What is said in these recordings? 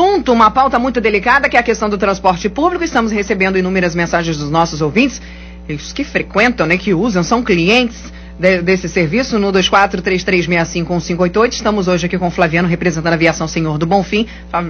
assunto, uma pauta muito delicada, que é a questão do transporte público. Estamos recebendo inúmeras mensagens dos nossos ouvintes, eles que frequentam, né, que usam, são clientes de, desse serviço no 2433651588. Estamos hoje aqui com o Flaviano, representando a aviação Senhor do Bonfim.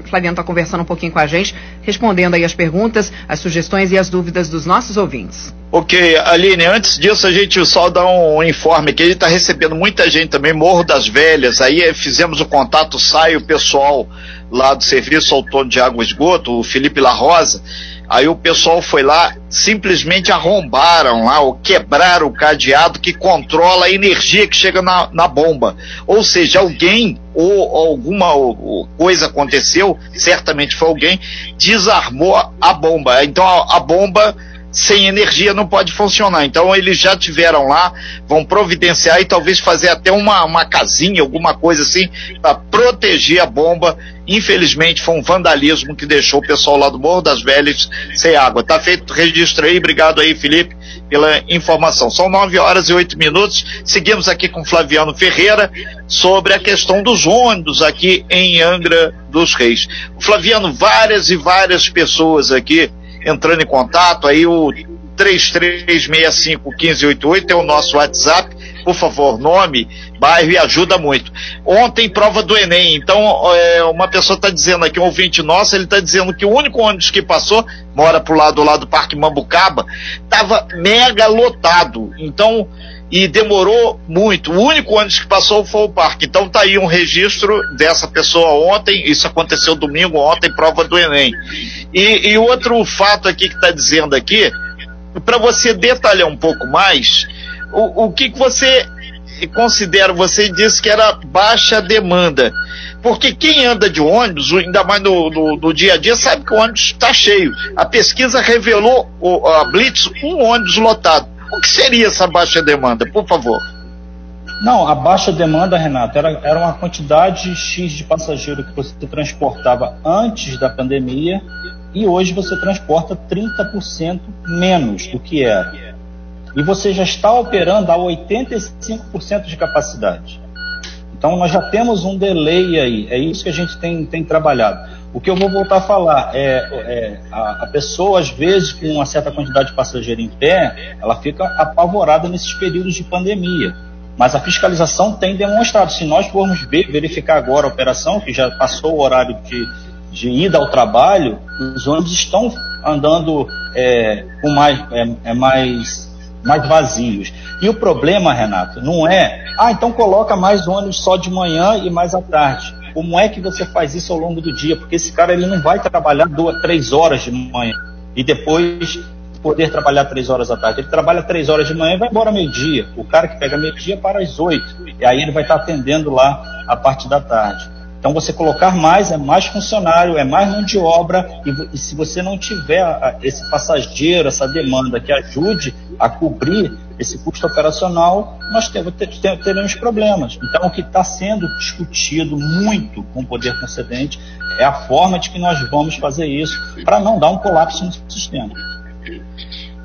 Flaviano está conversando um pouquinho com a gente, respondendo aí as perguntas, as sugestões e as dúvidas dos nossos ouvintes. Ok, Aline, antes disso a gente só dá um informe que ele está recebendo muita gente também, Morro das Velhas, aí eh, fizemos o contato, sai o pessoal lá do Serviço Autônomo de Água e Esgoto, o Felipe La Rosa, Aí o pessoal foi lá, simplesmente arrombaram lá, ou quebraram o cadeado que controla a energia que chega na, na bomba. Ou seja, alguém ou alguma ou, coisa aconteceu, certamente foi alguém, desarmou a bomba. Então a, a bomba sem energia não pode funcionar. Então eles já tiveram lá, vão providenciar e talvez fazer até uma, uma casinha, alguma coisa assim, para proteger a bomba. Infelizmente foi um vandalismo que deixou o pessoal lá do Morro das Velhas sem água. Tá feito registro aí, obrigado aí, Felipe, pela informação. São nove horas e oito minutos. Seguimos aqui com Flaviano Ferreira sobre a questão dos ônibus aqui em Angra dos Reis. Flaviano, várias e várias pessoas aqui entrando em contato, aí o 33651588 é o nosso WhatsApp. Por favor, nome, bairro e ajuda muito. Ontem, prova do Enem. Então, é, uma pessoa está dizendo aqui, um ouvinte nosso, ele está dizendo que o único ônibus que passou, mora pro lado lá do Parque Mambucaba, estava mega lotado. Então, e demorou muito. O único ônibus que passou foi o parque. Então tá aí um registro dessa pessoa ontem, isso aconteceu domingo, ontem, prova do Enem. E, e outro fato aqui que está dizendo aqui, para você detalhar um pouco mais, o, o que, que você considera, você disse que era baixa demanda. Porque quem anda de ônibus, ainda mais no, no, no dia a dia, sabe que o ônibus está cheio. A pesquisa revelou, o, a Blitz, um ônibus lotado. O que seria essa baixa demanda, por favor? Não, a baixa demanda, Renato, era, era uma quantidade X de passageiro que você transportava antes da pandemia e hoje você transporta 30% menos do que era. E você já está operando a 85% de capacidade. Então nós já temos um delay aí, é isso que a gente tem, tem trabalhado. O que eu vou voltar a falar é, é a, a, pessoa, às vezes, com uma certa quantidade de passageiro em pé, ela fica apavorada nesses períodos de pandemia. Mas a fiscalização tem demonstrado. Se nós formos ver, verificar agora a operação, que já passou o horário de, de ida ao trabalho, os ônibus estão andando é, com mais, é, é mais, mais vazios. E o problema, Renato, não é, ah, então coloca mais ônibus só de manhã e mais à tarde. Como é que você faz isso ao longo do dia? Porque esse cara ele não vai trabalhar duas, três horas de manhã e depois poder trabalhar três horas à tarde. Ele trabalha três horas de manhã e vai embora meio-dia. O cara que pega meio-dia para as oito. E aí ele vai estar atendendo lá a parte da tarde. Então você colocar mais é mais funcionário, é mais mão de obra e, e se você não tiver a, esse passageiro, essa demanda que ajude a cobrir esse custo operacional, nós temos, teremos problemas. Então, o que está sendo discutido muito com o poder concedente é a forma de que nós vamos fazer isso para não dar um colapso no sistema.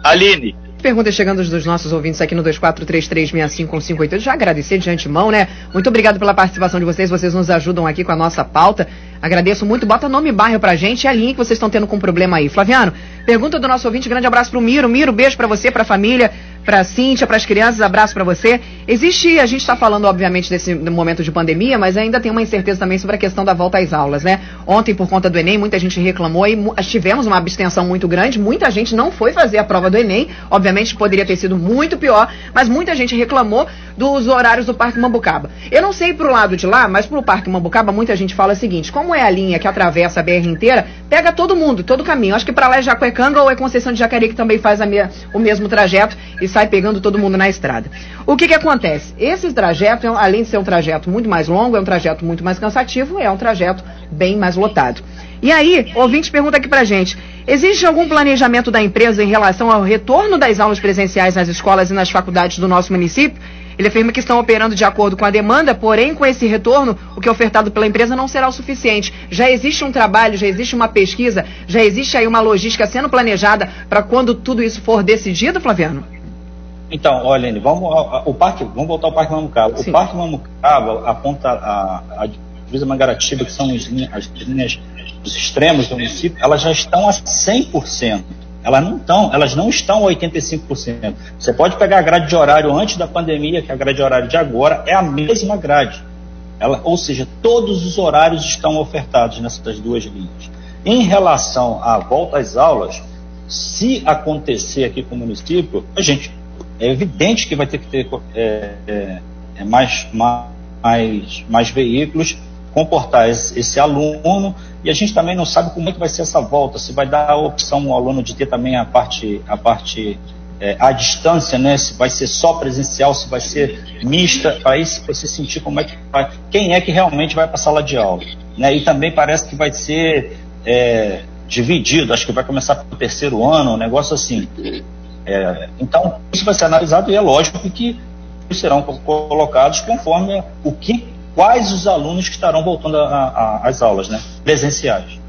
Aline, perguntas chegando dos nossos ouvintes aqui no 24336558. Já agradecer de antemão, né? Muito obrigado pela participação de vocês. Vocês nos ajudam aqui com a nossa pauta. Agradeço muito. Bota nome e bairro pra gente e a linha que vocês estão tendo com problema aí. Flaviano, pergunta do nosso ouvinte. Grande abraço pro Miro. Miro, beijo para você, pra família para a Cíntia, para as crianças, abraço para você. Existe, a gente está falando, obviamente, desse momento de pandemia, mas ainda tem uma incerteza também sobre a questão da volta às aulas, né? Ontem, por conta do Enem, muita gente reclamou e tivemos uma abstenção muito grande, muita gente não foi fazer a prova do Enem, obviamente poderia ter sido muito pior, mas muita gente reclamou dos horários do Parque Mambucaba. Eu não sei pro lado de lá, mas pro Parque Mambucaba muita gente fala o seguinte, como é a linha que atravessa a BR inteira, pega todo mundo, todo o caminho. Acho que para lá é Jacuecanga ou é Conceição de Jacareí que também faz me o mesmo trajeto sai pegando todo mundo na estrada. O que que acontece? Esse trajeto, além de ser um trajeto muito mais longo, é um trajeto muito mais cansativo, é um trajeto bem mais lotado. E aí, ouvinte pergunta aqui pra gente: existe algum planejamento da empresa em relação ao retorno das aulas presenciais nas escolas e nas faculdades do nosso município? Ele afirma que estão operando de acordo com a demanda, porém, com esse retorno, o que é ofertado pela empresa não será o suficiente. Já existe um trabalho, já existe uma pesquisa, já existe aí uma logística sendo planejada para quando tudo isso for decidido, Flaviano? Então, olha, vamos ao, o parque, vamos voltar ao Parque Mamucaba. Sim. O Parque Mamucaba aponta a, a divisa Mangaratiba, que são as linhas, as linhas extremos do município, elas já estão a 100%. Elas não estão, elas não estão a 85%. Você pode pegar a grade de horário antes da pandemia, que é a grade de horário de agora, é a mesma grade. Ela, ou seja, todos os horários estão ofertados nessas duas linhas. Em relação à volta às aulas, se acontecer aqui com o município, a gente é evidente que vai ter que ter é, é, é mais, mais, mais veículos, comportar esse, esse, aluno, e a gente também não sabe como é que vai ser essa volta, se vai dar a opção ao aluno de ter também a parte, a parte é, à distância, né? Se vai ser só presencial, se vai ser mista, para isso você sentir como é que vai, quem é que realmente vai para a sala de aula, né? E também parece que vai ser é, dividido, acho que vai começar pelo terceiro ano, um negócio assim. É, então, isso vai ser analisado e é lógico que serão colocados conforme o que, quais os alunos que estarão voltando às aulas, né, presenciais.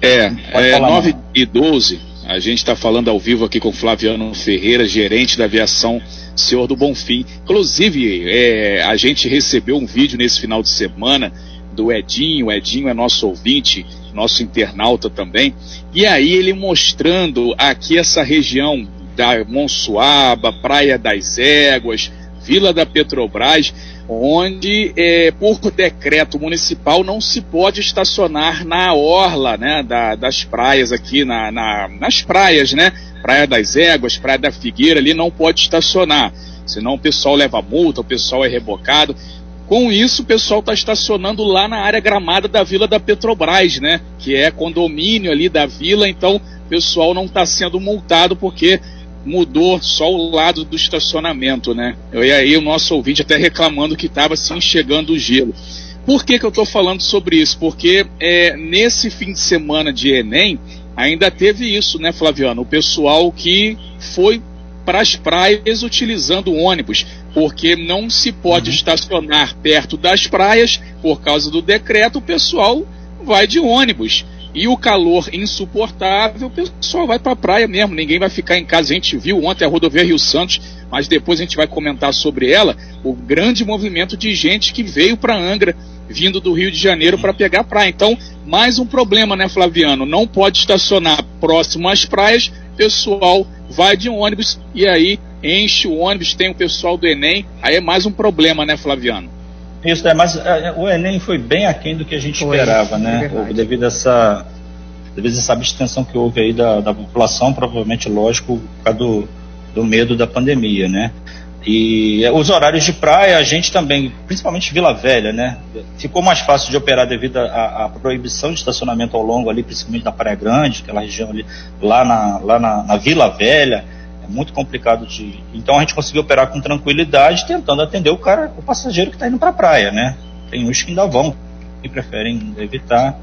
É, é 9 e 12, a gente está falando ao vivo aqui com Flaviano Ferreira, gerente da aviação Senhor do Bonfim. Inclusive, é, a gente recebeu um vídeo nesse final de semana do Edinho, o Edinho é nosso ouvinte, nosso internauta também, e aí ele mostrando aqui essa região da Monsuaba, Praia das Éguas, Vila da Petrobras, onde é, por decreto municipal não se pode estacionar na orla né, da, das praias aqui, na, na, nas praias, né? Praia das Éguas, Praia da Figueira, ali não pode estacionar. Senão o pessoal leva multa, o pessoal é rebocado. Com isso, o pessoal está estacionando lá na área gramada da Vila da Petrobras, né? Que é condomínio ali da vila, então o pessoal não está sendo multado porque mudou só o lado do estacionamento, né? E aí o nosso ouvinte até reclamando que estava assim chegando o gelo. Por que, que eu estou falando sobre isso? Porque é, nesse fim de semana de Enem ainda teve isso, né, Flaviano? O pessoal que foi para as praias utilizando ônibus, porque não se pode uhum. estacionar perto das praias por causa do decreto, o pessoal vai de ônibus. E o calor insuportável, o pessoal vai para a praia mesmo, ninguém vai ficar em casa. A gente viu ontem a rodovia Rio Santos, mas depois a gente vai comentar sobre ela, o grande movimento de gente que veio para Angra, vindo do Rio de Janeiro para pegar a praia. Então, mais um problema, né, Flaviano? Não pode estacionar próximo às praias, pessoal vai de ônibus e aí enche o ônibus, tem o pessoal do Enem, aí é mais um problema, né, Flaviano? Isso, é, mas é, o Enem foi bem aquém do que a gente foi, esperava, né? É devido a essa devido a essa abstenção que houve aí da, da população, provavelmente, lógico, por causa do, do medo da pandemia, né? E os horários de praia, a gente também, principalmente Vila Velha, né? Ficou mais fácil de operar devido à, proibição de estacionamento ao longo ali, principalmente da Praia Grande, aquela região ali, lá na, lá na, na Vila Velha. É muito complicado de. Então a gente conseguiu operar com tranquilidade, tentando atender o cara, o passageiro que está indo para a praia, né? Tem uns que ainda vão e preferem evitar,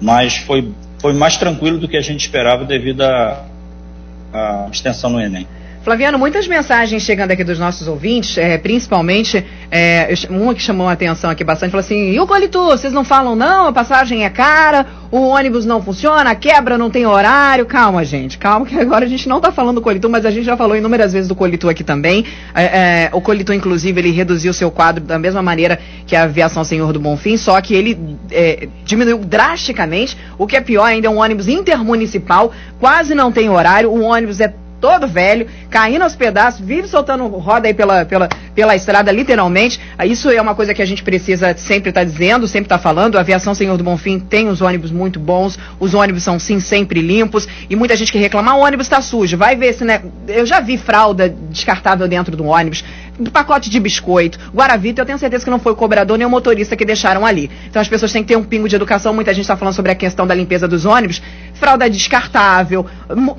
mas foi, foi mais tranquilo do que a gente esperava devido à extensão no Enem. Flaviano, muitas mensagens chegando aqui dos nossos ouvintes, é, principalmente é, uma que chamou a atenção aqui bastante, falou assim, e o Colitu, vocês não falam não, a passagem é cara, o ônibus não funciona, a quebra não tem horário. Calma, gente, calma que agora a gente não está falando do Colitu, mas a gente já falou inúmeras vezes do Colitu aqui também. É, é, o Colitu, inclusive, ele reduziu seu quadro da mesma maneira que a Aviação Senhor do Bonfim, só que ele é, diminuiu drasticamente. O que é pior ainda é um ônibus intermunicipal, quase não tem horário, o ônibus é todo velho, caindo aos pedaços, vive soltando roda aí pela, pela, pela estrada, literalmente. Ah, isso é uma coisa que a gente precisa sempre estar tá dizendo, sempre estar tá falando. A aviação Senhor do Bonfim tem os ônibus muito bons, os ônibus são sim sempre limpos, e muita gente que reclama, ah, o ônibus está sujo, vai ver se, né? Eu já vi fralda descartável dentro do ônibus pacote de biscoito, Guaravita, eu tenho certeza que não foi o cobrador nem o motorista que deixaram ali. Então as pessoas têm que ter um pingo de educação. Muita gente está falando sobre a questão da limpeza dos ônibus. Fralda descartável,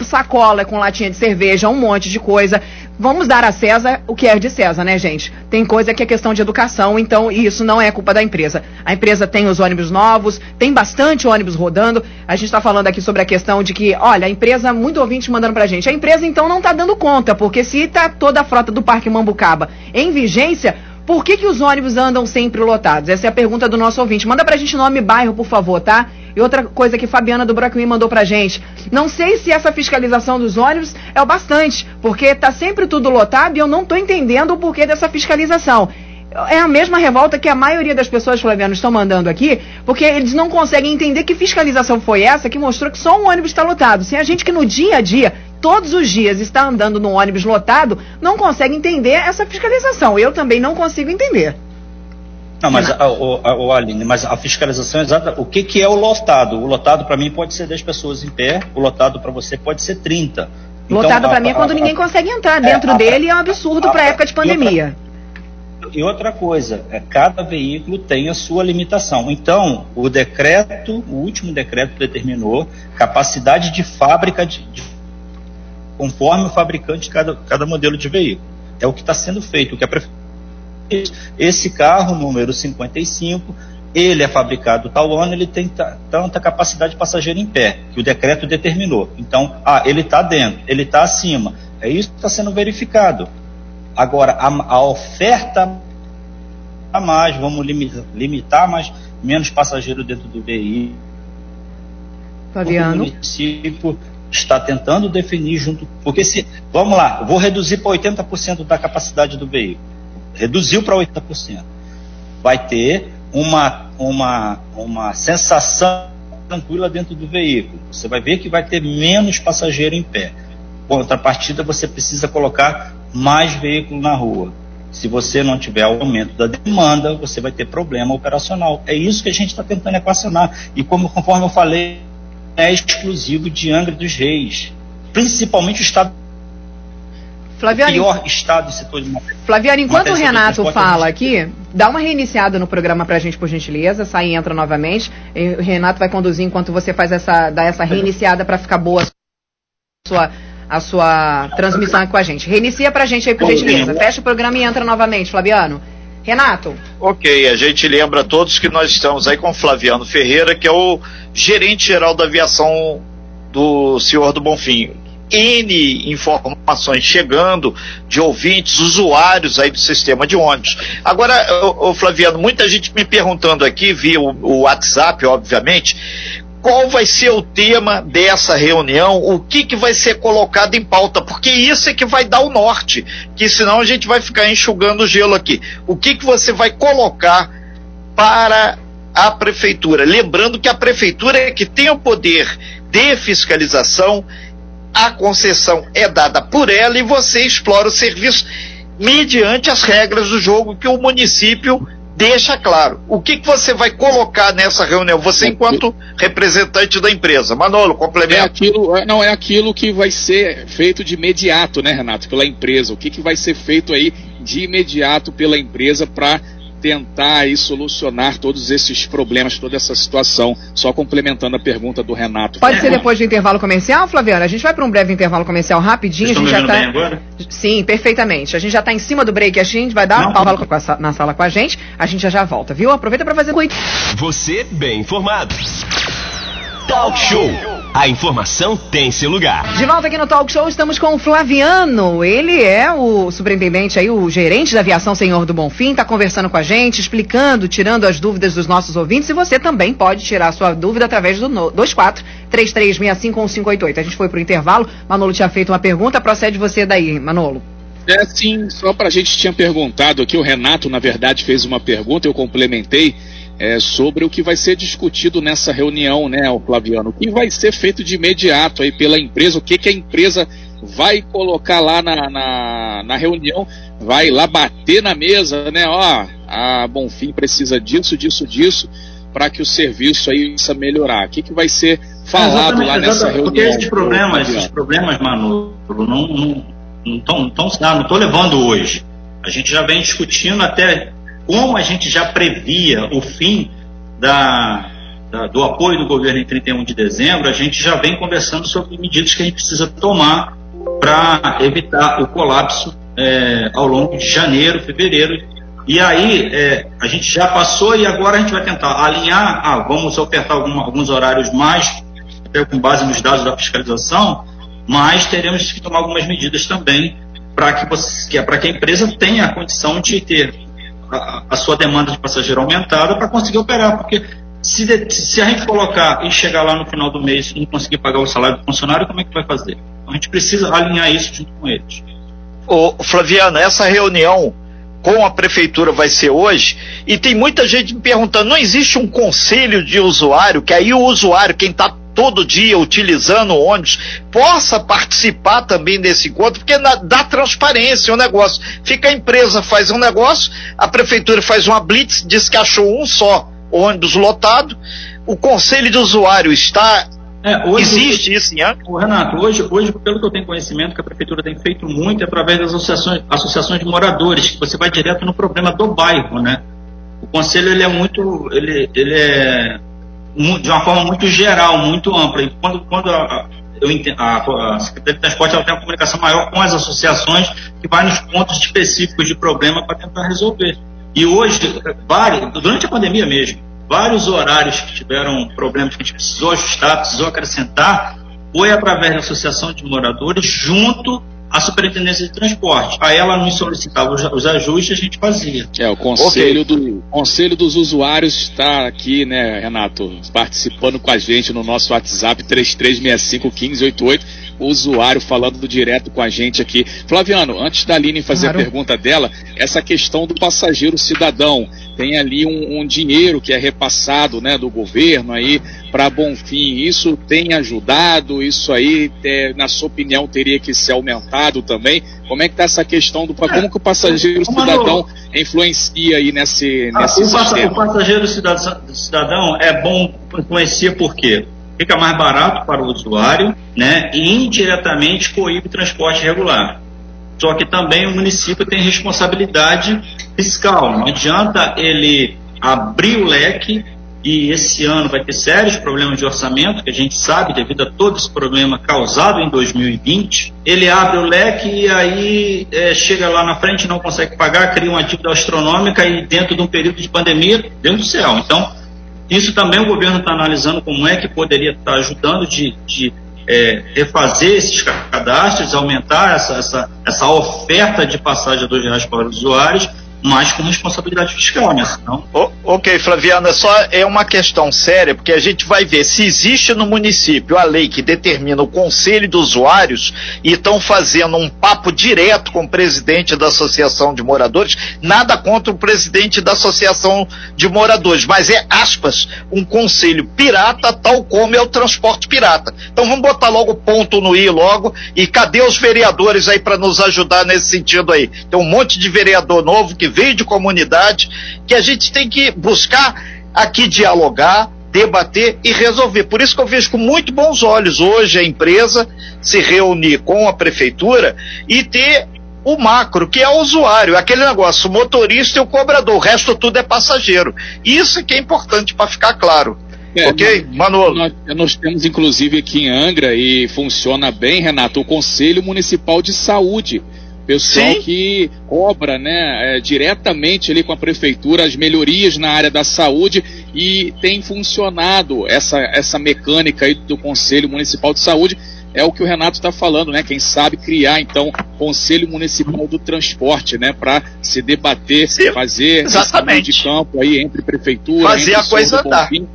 sacola com latinha de cerveja, um monte de coisa. Vamos dar a César o que é de César, né, gente? Tem coisa que é questão de educação, então isso não é culpa da empresa. A empresa tem os ônibus novos, tem bastante ônibus rodando. A gente está falando aqui sobre a questão de que, olha, a empresa, muito ouvinte mandando pra gente, a empresa então não está dando conta, porque se está toda a frota do Parque Mambucaba em vigência, por que, que os ônibus andam sempre lotados? Essa é a pergunta do nosso ouvinte. Manda pra gente nome e bairro, por favor, tá? E outra coisa que Fabiana do Brockman mandou pra gente. Não sei se essa fiscalização dos ônibus é o bastante, porque tá sempre tudo lotado e eu não tô entendendo o porquê dessa fiscalização. é a mesma revolta que a maioria das pessoas, Flaviano, estão mandando aqui, porque eles não conseguem entender que fiscalização foi essa que mostrou que só um ônibus está lotado. Se a gente que no dia a dia, todos os dias, está andando num ônibus lotado, não consegue entender essa fiscalização. Eu também não consigo entender. Não, mas, a, a, a, Aline, mas a fiscalização é exata. O que, que é o lotado? O lotado para mim pode ser 10 pessoas em pé, o lotado para você pode ser 30. Então, lotado para mim é quando ninguém consegue entrar. Dentro é, dele é um absurdo para a época de pandemia. E outra coisa, é, cada veículo tem a sua limitação. Então, o decreto, o último decreto determinou capacidade de fábrica de, de conforme o fabricante de cada, cada modelo de veículo. É o que está sendo feito. O que a esse carro, número 55, ele é fabricado tal ano, ele tem tanta capacidade de passageiro em pé, que o decreto determinou. Então, ah, ele está dentro, ele está acima. É isso que está sendo verificado. Agora, a, a oferta a mais, vamos limitar, limitar mais, menos passageiro dentro do veículo. Fabiano. O município está tentando definir junto, porque se, vamos lá, vou reduzir para 80% da capacidade do veículo. Reduziu para 80%. Vai ter uma, uma, uma sensação tranquila dentro do veículo. Você vai ver que vai ter menos passageiro em pé. Contrapartida, você precisa colocar mais veículo na rua. Se você não tiver aumento da demanda, você vai ter problema operacional. É isso que a gente está tentando equacionar. E como conforme eu falei, é exclusivo de Angra dos Reis. Principalmente o estado Flaviane, pior estado de setor de Flaviane, enquanto o Renato fala aqui, dá uma reiniciada no programa pra gente, por gentileza, sai e entra novamente. E o Renato vai conduzir enquanto você faz essa, dá essa reiniciada para ficar boa a sua, a sua transmissão aqui com a gente. Reinicia pra gente aí, por gentileza. Fecha o programa e entra novamente, Flaviano. Renato. Ok, a gente lembra a todos que nós estamos aí com o Flaviano Ferreira, que é o gerente geral da aviação do Senhor do Bonfim. N informações chegando de ouvintes, usuários aí do sistema de ônibus. Agora, o, Flaviano, muita gente me perguntando aqui, via o, o WhatsApp, obviamente, qual vai ser o tema dessa reunião, o que, que vai ser colocado em pauta, porque isso é que vai dar o norte, que senão a gente vai ficar enxugando o gelo aqui. O que, que você vai colocar para a prefeitura? Lembrando que a prefeitura é que tem o poder de fiscalização a concessão é dada por ela e você explora o serviço mediante as regras do jogo que o município deixa claro. O que, que você vai colocar nessa reunião? Você, enquanto representante da empresa. Manolo, complementa. É aquilo, é, não, é aquilo que vai ser feito de imediato, né, Renato, pela empresa. O que, que vai ser feito aí de imediato pela empresa para tentar aí solucionar todos esses problemas, toda essa situação. Só complementando a pergunta do Renato. Pode ser depois do intervalo comercial, Flaviana? A gente vai para um breve intervalo comercial rapidinho. Vocês a gente já tá... agora? Sim, perfeitamente. A gente já está em cima do break, a gente vai dar uma pausa na sala com a gente. A gente já já volta, viu? Aproveita para fazer Você bem informado. Talk Show. A informação tem seu lugar. De volta aqui no Talk Show, estamos com o Flaviano. Ele é o superintendente aí, o gerente da aviação Senhor do Bonfim, está conversando com a gente, explicando, tirando as dúvidas dos nossos ouvintes. E você também pode tirar a sua dúvida através do 24 3365 A gente foi pro intervalo. Manolo tinha feito uma pergunta, procede você daí, Manolo. É sim, só para a gente tinha perguntado aqui, o Renato, na verdade, fez uma pergunta, eu complementei é, sobre o que vai ser discutido nessa reunião, né, Flaviano? O que vai ser feito de imediato aí pela empresa? O que, que a empresa vai colocar lá na, na, na reunião? Vai lá bater na mesa, né? Ó, a Bonfim precisa disso, disso, disso, para que o serviço aí possa melhorar. O que, que vai ser falado lá nessa reunião? Porque esses problemas, esses problemas, Manu, não, não, não, não, não estou levando hoje. A gente já vem discutindo até como a gente já previa o fim da, da, do apoio do governo em 31 de dezembro, a gente já vem conversando sobre medidas que a gente precisa tomar para evitar o colapso é, ao longo de janeiro, fevereiro. E aí é, a gente já passou e agora a gente vai tentar alinhar, ah, vamos ofertar algum, alguns horários mais, até com base nos dados da fiscalização, mas teremos que tomar algumas medidas também para que, que, é que a empresa tenha a condição de ter a, sua demanda de passageiro aumentada para conseguir operar, porque se, de, se, a gente colocar e chegar lá no final do mês e não conseguir pagar o salário do funcionário, como é que vai fazer? Então, a gente precisa alinhar isso junto com eles. Ô, Flaviano, essa reunião com a prefeitura vai ser hoje, e tem muita gente me perguntando, não existe um conselho de usuário, que aí o usuário, quem está todo dia utilizando o ônibus, possa participar também desse encontro, porque na, dá transparência o negócio. Fica a empresa faz um negócio, a prefeitura faz uma blitz, diz que achou um só ônibus lotado, o conselho de usuário está é, hoje, Existe isso em Angra? Renato, hoje, hoje, pelo que eu tenho conhecimento, que a prefeitura tem feito muito é através das associações, associações de moradores, que você vai direto no problema do bairro, né? O conselho ele é muito, ele, ele é de uma forma muito geral, muito ampla. E quando, quando a, eu entendo, a, a Secretaria de Transporte ela tem uma comunicação maior com as associações que vai nos pontos específicos de problema para tentar resolver. E hoje, vários, durante a pandemia mesmo, vários horários que tiveram problemas que a gente precisou ajustar, precisou acrescentar, foi através da Associação de Moradores, junto à Superintendência de Transporte. Aí ela nos solicitava os, ajustes, a gente fazia. É, o conselho, okay. do, conselho dos Usuários está aqui, né, Renato, participando com a gente no nosso WhatsApp 33651588 usuário falando direto com a gente aqui. Flaviano, antes da Aline fazer claro. a pergunta dela, essa questão do passageiro cidadão, tem ali um, um dinheiro que é repassado né, do governo aí para Bonfim. Isso tem ajudado? Isso aí, é, na sua opinião, teria que ser aumentado também? Como é que está essa questão do como que o passageiro cidadão influencia aí nesse, ah, nesse o sistema? O passageiro cidadão, cidadão é bom influencia por quê? Fica mais barato para o usuário, né, e indiretamente coíbe transporte regular. Só que também o município tem responsabilidade fiscal. Não adianta ele abrir o leque e esse ano vai ter sérios problemas de orçamento, que a gente sabe devido a todo esse problema causado em 2020. Ele abre o leque e aí é, chega lá na frente, não consegue pagar, cria uma dívida astronômica e dentro de um período de pandemia, Deus do céu. Então, isso também o governo está analisando como é que poderia estar tá ajudando de, de é, refazer esses cadastros, aumentar essa, essa, essa oferta de passagem a dois reais para os usuários mas com responsabilidade fiscal, né? Senão... O, ok, Flaviana, só é uma questão séria, porque a gente vai ver se existe no município a lei que determina o conselho dos usuários e estão fazendo um papo direto com o presidente da Associação de Moradores, nada contra o presidente da Associação de Moradores, mas é, aspas, um conselho pirata, tal como é o transporte pirata. Então vamos botar logo ponto no i logo, e cadê os vereadores aí para nos ajudar nesse sentido aí? Tem um monte de vereador novo que veio de comunidade, que a gente tem que buscar aqui dialogar, debater e resolver. Por isso que eu vejo com muito bons olhos hoje a empresa se reunir com a prefeitura e ter o macro, que é o usuário, aquele negócio, o motorista e o cobrador, o resto tudo é passageiro. Isso que é importante para ficar claro. É, ok, Manolo? Nós, nós, temos inclusive aqui em Angra e funciona bem, Renato, o Conselho Municipal de Saúde pessoal Sim. que cobra né, é, diretamente ali com a prefeitura as melhorias na área da saúde e tem funcionado essa, essa mecânica aí do Conselho Municipal de Saúde. É o que o Renato está falando, né? Quem sabe criar então Conselho Municipal do Transporte, né? Para se debater, Sim, fazer exatamente. de campo aí entre prefeitura, fazer entre a coisa andar. Bonfim,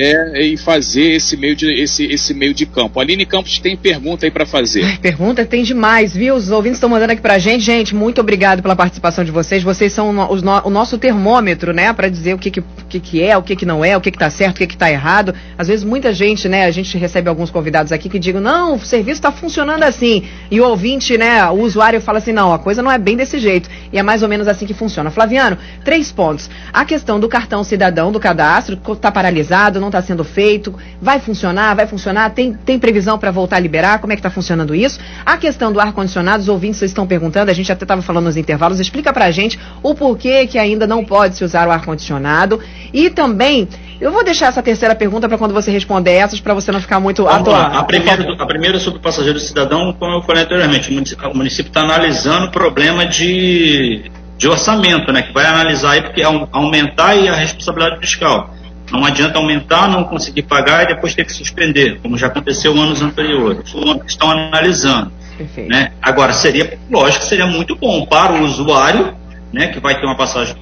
é, e fazer esse meio de, esse, esse meio de campo. Aline Campos tem pergunta aí para fazer. Ai, pergunta tem demais, viu? Os ouvintes estão mandando aqui pra gente. Gente, muito obrigado pela participação de vocês. Vocês são o, o, o nosso termômetro, né? Para dizer o que, que, que, que é, o que, que não é, o que, que tá certo, o que, que tá errado. Às vezes muita gente, né? A gente recebe alguns convidados aqui que digam, não, o serviço está funcionando assim. E o ouvinte, né? O usuário fala assim, não, a coisa não é bem desse jeito. E é mais ou menos assim que funciona. Flaviano, três pontos. A questão do cartão cidadão do cadastro, está paralisado, não está sendo feito? Vai funcionar? Vai funcionar? Tem, tem previsão para voltar a liberar? Como é que está funcionando isso? A questão do ar-condicionado, os ouvintes estão perguntando, a gente até estava falando nos intervalos, explica para a gente o porquê que ainda não pode se usar o ar-condicionado. E também, eu vou deixar essa terceira pergunta para quando você responder essas, para você não ficar muito atuado. A primeira, a primeira sobre o passageiro cidadão, como eu falei anteriormente, o município está analisando o problema de, de orçamento, né, que vai analisar aí, porque aumentar a responsabilidade fiscal. Não adianta aumentar, não conseguir pagar e depois ter que suspender, como já aconteceu anos anteriores. Estão analisando. Né? Agora, seria, lógico, seria muito bom para o usuário, né, que vai ter uma passagem,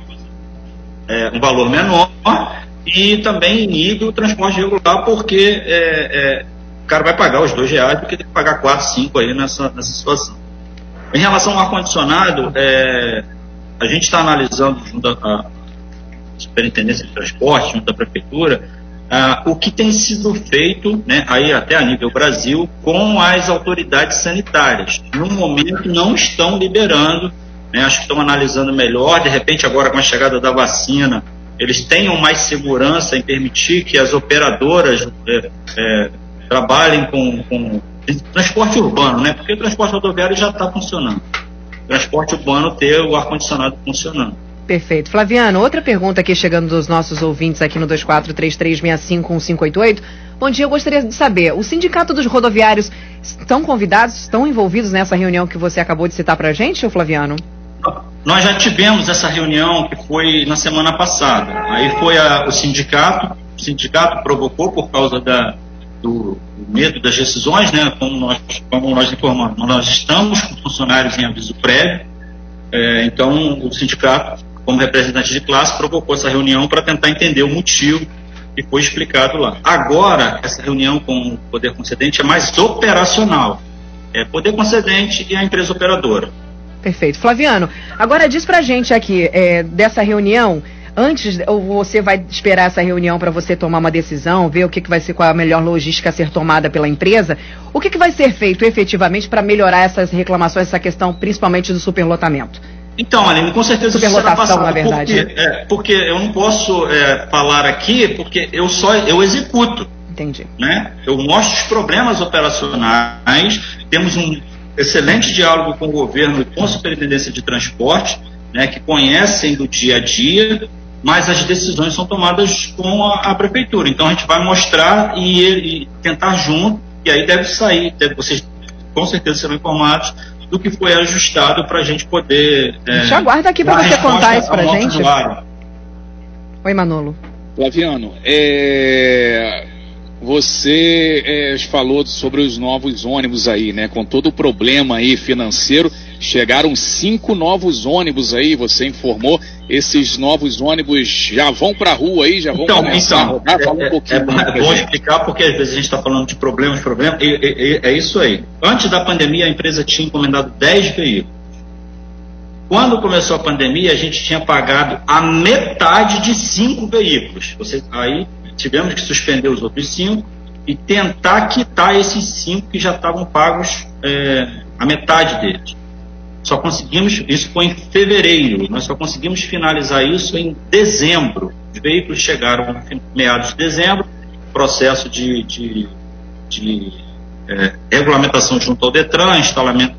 é, um valor menor, e também inibe o transporte regular, porque é, é, o cara vai pagar os dois reais, porque tem que pagar quatro, cinco aí nessa, nessa situação. Em relação ao ar-condicionado, é, a gente está analisando junto à Superintendência de Transporte, junto à Prefeitura, uh, o que tem sido feito, né, aí até a nível Brasil, com as autoridades sanitárias. No momento não estão liberando, né, acho que estão analisando melhor, de repente agora com a chegada da vacina, eles tenham mais segurança em permitir que as operadoras é, é, trabalhem com, com, transporte urbano, né? Porque o transporte rodoviário já está funcionando. transporte urbano ter o ar-condicionado funcionando. Perfeito. Flaviano, outra pergunta aqui chegando dos nossos ouvintes aqui no 2433651588. Bom dia, eu gostaria de saber, o Sindicato dos Rodoviários estão convidados, estão envolvidos nessa reunião que você acabou de citar para a gente, Flaviano? Nós já tivemos essa reunião que foi na semana passada. Aí foi a, o sindicato, o sindicato provocou por causa da, do, do, medo das decisões, né? Como nós, como nós informamos, nós estamos com funcionários em aviso prévio. É, então o sindicato, como representante de classe, provocou essa reunião para tentar entender o motivo que foi explicado lá. Agora essa reunião com o poder concedente é mais operacional. É poder concedente e a empresa operadora. Perfeito. Flaviano, agora diz pra gente aqui, é, dessa reunião, antes, ou você vai esperar essa reunião para você tomar uma decisão, ver o que, que vai ser qual a melhor logística a ser tomada pela empresa, o que, que vai ser feito efetivamente para melhorar essas reclamações, essa questão principalmente do superlotamento? Então, Aline, com certeza Superlotação, será passado, na verdade. Porque, é, porque eu não posso é, falar aqui, porque eu só eu executo. Entendi. Né? Eu mostro os problemas operacionais, temos um excelente diálogo com o governo e com a Superintendência de Transporte, né, que conhecem do dia a dia, mas as decisões são tomadas com a, a Prefeitura. Então a gente vai mostrar e, e, tentar junto, e aí deve sair, deve, vocês com certeza serão informados do que foi ajustado para a gente poder. É, Já aguarda aqui para você contar isso para a gente. Usuário. Oi, Manolo. Flaviano, é, você é, falou sobre os novos ônibus aí, né? Com todo o problema aí financeiro, chegaram cinco novos ônibus aí. Você informou? Esses novos ônibus já vão para a rua aí, já vão então, começar então, a rodar? Fala um é, pouquinho. É, é bom explicar porque às vezes a gente está falando de problemas, problemas. E, é isso aí. Antes da pandemia, a empresa tinha encomendado 10 veículos. Quando começou a pandemia, a gente tinha pagado a metade de cinco veículos. Você, aí tivemos que suspender os outros cinco e tentar quitar esses cinco que já estavam pagos é, a metade deles. Só conseguimos, isso foi em fevereiro, nós só conseguimos finalizar isso em dezembro. Os veículos chegaram meados de dezembro, processo de, de, de é, regulamentação junto ao Detran,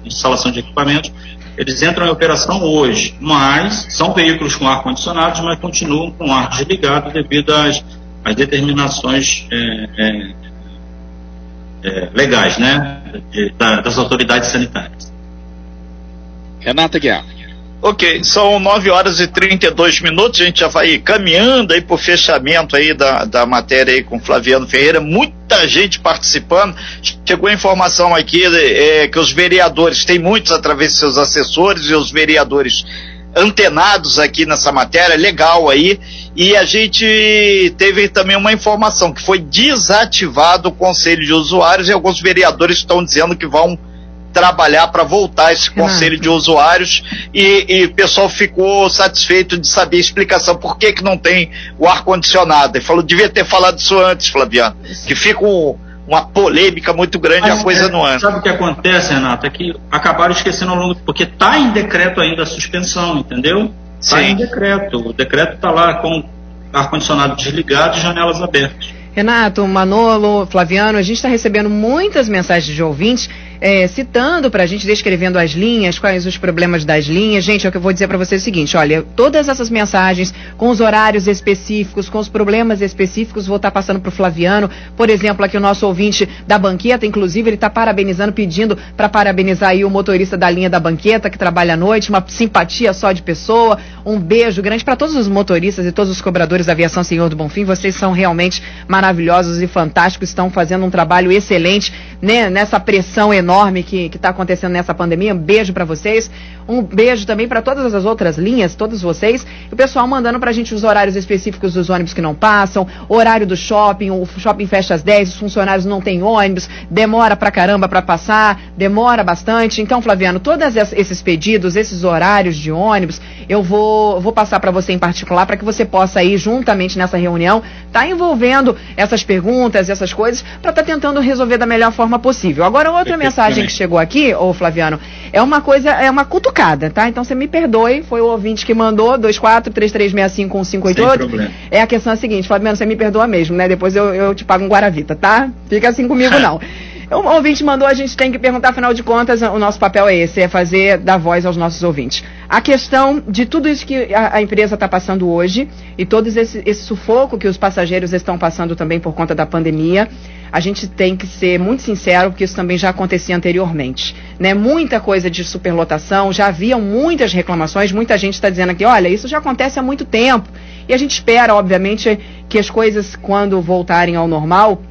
instalação de equipamentos, eles entram em operação hoje, mas são veículos com ar-condicionado, mas continuam com ar desligado devido às as determinações é, é, é, legais, né, de, da, das autoridades sanitárias. Renata Guiar. Ok, são 9 horas e 32 minutos, a gente já vai caminhando aí para o fechamento aí da, da matéria aí com Flaviano Ferreira, muita gente participando, chegou a informação aqui é, que os vereadores, tem muitos através de seus assessores e os vereadores antenados aqui nessa matéria, legal aí. E a gente teve também uma informação que foi desativado o conselho de usuários e alguns vereadores estão dizendo que vão trabalhar para voltar esse conselho de usuários e, o pessoal ficou satisfeito de saber a explicação por que que não tem o ar condicionado. Ele falou devia ter falado isso antes, Flaviano, que fica um uma polêmica muito grande Mas, a coisa é, não anda. Sabe o que acontece, Renato? É que acabaram esquecendo ao longo. Porque está em decreto ainda a suspensão, entendeu? Está em decreto. O decreto está lá com ar-condicionado desligado e janelas abertas. Renato, Manolo, Flaviano, a gente está recebendo muitas mensagens de ouvintes é, citando para a gente, descrevendo as linhas, quais os problemas das linhas. Gente, é o que eu vou dizer para vocês é o seguinte: olha, todas essas mensagens com os horários específicos, com os problemas específicos, vou estar tá passando para o Flaviano. Por exemplo, aqui o nosso ouvinte da banqueta, inclusive, ele está parabenizando, pedindo para parabenizar aí o motorista da linha da banqueta que trabalha à noite, uma simpatia só de pessoa. Um beijo grande para todos os motoristas e todos os cobradores da aviação Senhor do Bonfim. Vocês são realmente maravilhosos e fantásticos, estão fazendo um trabalho excelente né, nessa pressão enorme que está acontecendo nessa pandemia. Um beijo para vocês. Um beijo também para todas as outras linhas, todos vocês. E o pessoal mandando para a gente os horários específicos dos ônibus que não passam, horário do shopping, o shopping fecha às 10, os funcionários não têm ônibus, demora pra caramba para passar, demora bastante. Então, Flaviano, todos esses pedidos, esses horários de ônibus, eu vou, vou passar para você em particular para que você possa ir juntamente nessa reunião, tá envolvendo essas perguntas, essas coisas, para estar tá tentando resolver da melhor forma possível. Agora, outra mensagem que chegou aqui, ô Flaviano, é uma coisa, é uma cutucada, tá? Então você me perdoe, foi o ouvinte que mandou, 2433651588. É a questão é a seguinte, Flaviano, você me perdoa mesmo, né? Depois eu, eu te pago um Guaravita, tá? Fica assim comigo, não. O ouvinte mandou, a gente tem que perguntar, afinal de contas, o nosso papel é esse, é fazer, dar voz aos nossos ouvintes. A questão de tudo isso que a, a empresa está passando hoje e todo esse, esse sufoco que os passageiros estão passando também por conta da pandemia, a gente tem que ser muito sincero, porque isso também já acontecia anteriormente. Né? Muita coisa de superlotação, já haviam muitas reclamações, muita gente está dizendo aqui, olha, isso já acontece há muito tempo. E a gente espera, obviamente, que as coisas, quando voltarem ao normal,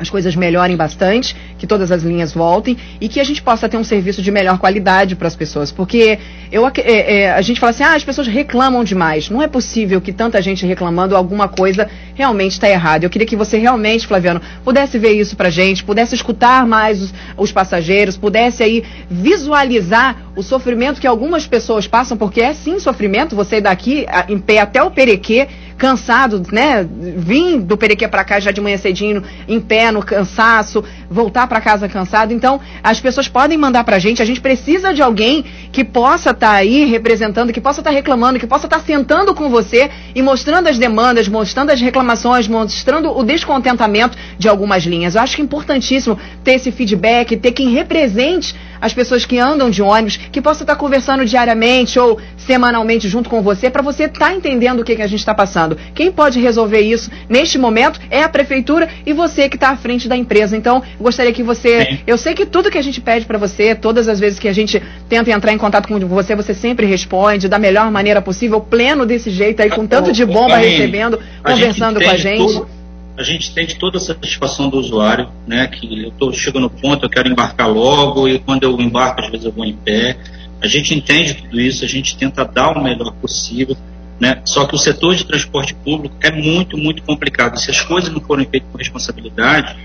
as coisas melhorem bastante, que todas as linhas voltem e que a gente possa ter um serviço de melhor qualidade para as pessoas. Porque eu, é, é, a gente fala assim, ah, as pessoas reclamam demais. Não é possível que tanta gente reclamando alguma coisa realmente está errada. Eu queria que você realmente, Flaviano, pudesse ver isso para gente, pudesse escutar mais os, os passageiros, pudesse aí visualizar o sofrimento que algumas pessoas passam, porque é sim sofrimento você ir daqui em pé até o Perequê cansado, né? Vim do Perequê para cá já de manhã cedinho, em pé, no cansaço, voltar para casa cansado. Então, as pessoas podem mandar para a gente. A gente precisa de alguém que possa estar tá aí representando, que possa estar tá reclamando, que possa estar tá sentando com você e mostrando as demandas, mostrando as reclamações, mostrando o descontentamento de algumas linhas. Eu acho que é importantíssimo ter esse feedback, ter quem represente as pessoas que andam de ônibus, que possa estar conversando diariamente ou semanalmente junto com você, para você estar tá entendendo o que, que a gente está passando. Quem pode resolver isso neste momento é a prefeitura e você que está à frente da empresa. Então, gostaria que você. Sim. Eu sei que tudo que a gente pede para você, todas as vezes que a gente tenta entrar em contato com você, você sempre responde da melhor maneira possível, pleno desse jeito aí, com tanto de bomba recebendo, conversando com a gente. Tudo a gente tem toda a satisfação do usuário, né? Que eu estou chegando no ponto, eu quero embarcar logo e quando eu embarco às vezes eu vou em pé. A gente entende tudo isso, a gente tenta dar o melhor possível, né? Só que o setor de transporte público é muito, muito complicado. Se as coisas não forem feitas com responsabilidade,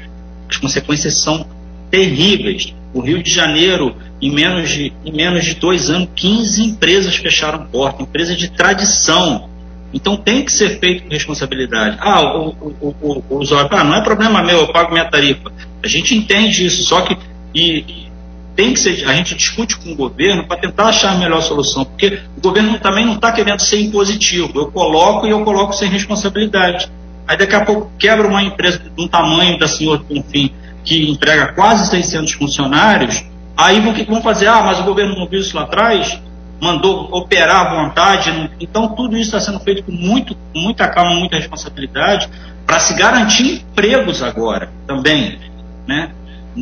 as consequências são terríveis. O Rio de Janeiro, em menos de, em menos de dois anos, 15 empresas fecharam porta, empresas de tradição então tem que ser feito com responsabilidade. Ah, o, o, o, o usuário, ah, não é problema meu, eu pago minha tarifa. A gente entende isso, só que e, tem que ser, a gente discute com o governo para tentar achar a melhor solução, porque o governo também não está querendo ser impositivo. Eu coloco e eu coloco sem responsabilidade. Aí daqui a pouco quebra uma empresa de um tamanho da senhor enfim, que emprega quase 600 funcionários, aí vão, vão fazer, ah, mas o governo não viu isso lá atrás, mandou operar à vontade. Então, tudo isso está sendo feito com, muito, muita calma, muita responsabilidade, para se garantir empregos agora também. Né?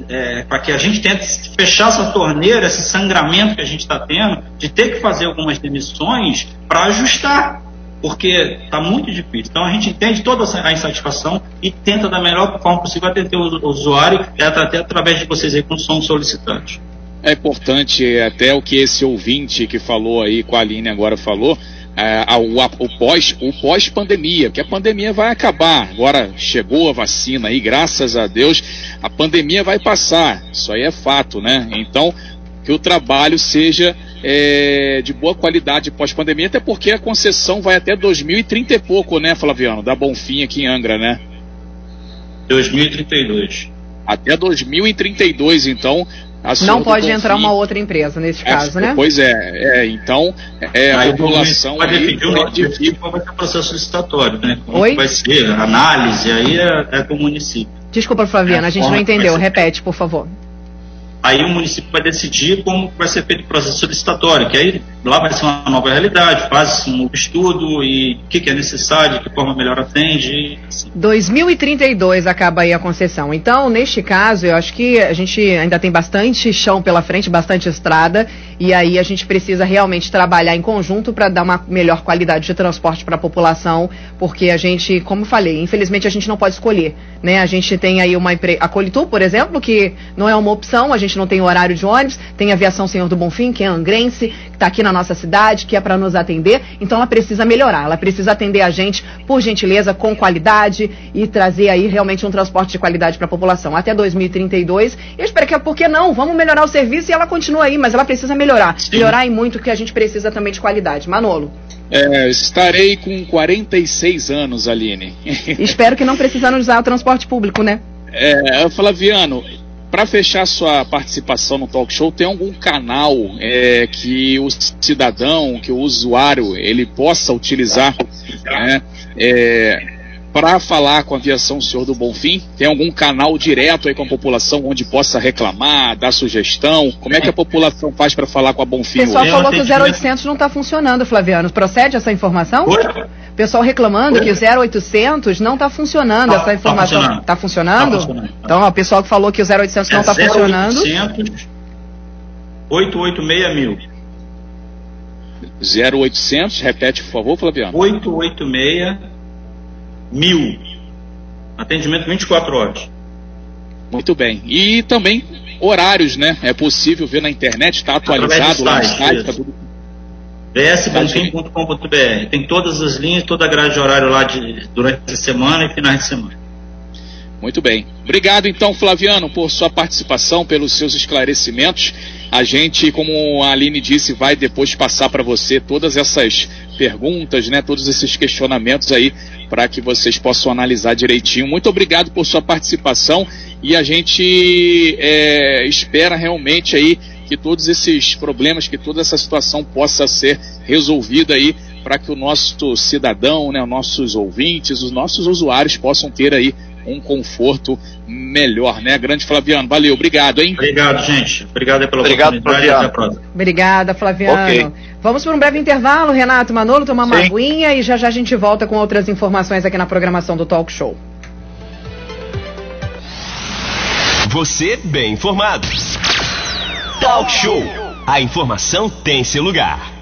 É, para que a gente tente fechar essa torneira, esse sangramento que a gente está tendo, de ter que fazer algumas demissões para ajustar, porque está muito difícil. Então a gente entende toda a insatisfação e tenta da melhor forma possível atender o usuário, até através de vocês aí, como somos solicitantes. É importante até o que esse ouvinte que falou aí, com a Aline agora falou, é, o, o, pós, o pós-pandemia, que a pandemia vai acabar. Agora chegou a vacina aí, graças a Deus, a pandemia vai passar. Isso aí é fato, né? Então, que o trabalho seja é, de boa qualidade pós-pandemia, até porque a concessão vai até 2030 e pouco, né, Flaviano? Da Bonfim aqui em Angra, né? 2032. Até 2032, então, não pode entrar uma outra empresa nesse é, caso, né? Pois é, é então é, a população vai definir o definir qual vai ser o processo licitatório, né? Como Oi? vai ser, análise, aí é, é com o município. Desculpa, Flaviana, a gente não entendeu. Repete, por favor aí o município vai decidir como vai ser feito o processo solicitatório, que aí lá vai ser uma nova realidade, faz um novo estudo e o que, que, é necessário, de que forma melhor atende. Assim. 2032 acaba aí a concessão. Então, neste caso, eu acho que a gente ainda tem bastante chão pela frente, bastante estrada, e aí a gente precisa realmente trabalhar em conjunto para dar uma melhor qualidade de transporte para a população, porque a gente, como falei, infelizmente a gente não pode escolher, né? A gente tem aí uma a Colitu, por exemplo, que não é uma opção, a gente gente não tem horário de ônibus, tem a aviação Senhor do Bonfim, que é angrense, que está aqui na nossa cidade, que é para nos atender. Então ela precisa melhorar, ela precisa atender a gente, por gentileza, com qualidade e trazer aí realmente um transporte de qualidade para a população. Até 2032. Eu espero que, por que não? Vamos melhorar o serviço e ela continua aí, mas ela precisa melhorar. Sim. Melhorar e muito, que a gente precisa também de qualidade. Manolo. É, estarei com 46 anos, Aline. Espero que não precisando usar o transporte público, né? É, Flaviano, para fechar sua participação no talk show, tem algum canal é, que o cidadão, que o usuário, ele possa utilizar né, é, para falar com a aviação Senhor do Bonfim? Tem algum canal direto aí com a população onde possa reclamar, dar sugestão? Como é que a população faz para falar com a Bonfim? O pessoal falou que o 0800 não está funcionando, Flaviano. Procede essa informação? Oi? Pessoal reclamando Oi? que o 0800 não está funcionando. Tá, essa tá informação está funcionando? Tá funcionando? Então, ó, o pessoal que falou que o 0800 é não está funcionando. 0800 886 mil. 0800, repete por favor, Flaviano. 886 mil. Atendimento 24 horas. Muito bem. E também horários, né? É possível ver na internet, está atualizado lá no site. Tá. Tem todas as linhas, toda a grade de horário lá de, durante a semana e finais de semana. Muito bem. Obrigado então, Flaviano, por sua participação, pelos seus esclarecimentos. A gente, como a Aline disse, vai depois passar para você todas essas perguntas, né, todos esses questionamentos aí para que vocês possam analisar direitinho. Muito obrigado por sua participação e a gente é, espera realmente aí que todos esses problemas, que toda essa situação possa ser resolvida aí para que o nosso cidadão, né, os nossos ouvintes, os nossos usuários possam ter aí um conforto melhor, né? Grande Flaviano, valeu, obrigado, hein? Obrigado, gente. Obrigado pela obrigado, oportunidade. Flaviano. Até a próxima. Obrigada, Flaviano. Okay. Vamos por um breve intervalo, Renato Manolo, tomar uma aguinha e já já a gente volta com outras informações aqui na programação do Talk Show. Você bem informado. Talk Show. A informação tem seu lugar.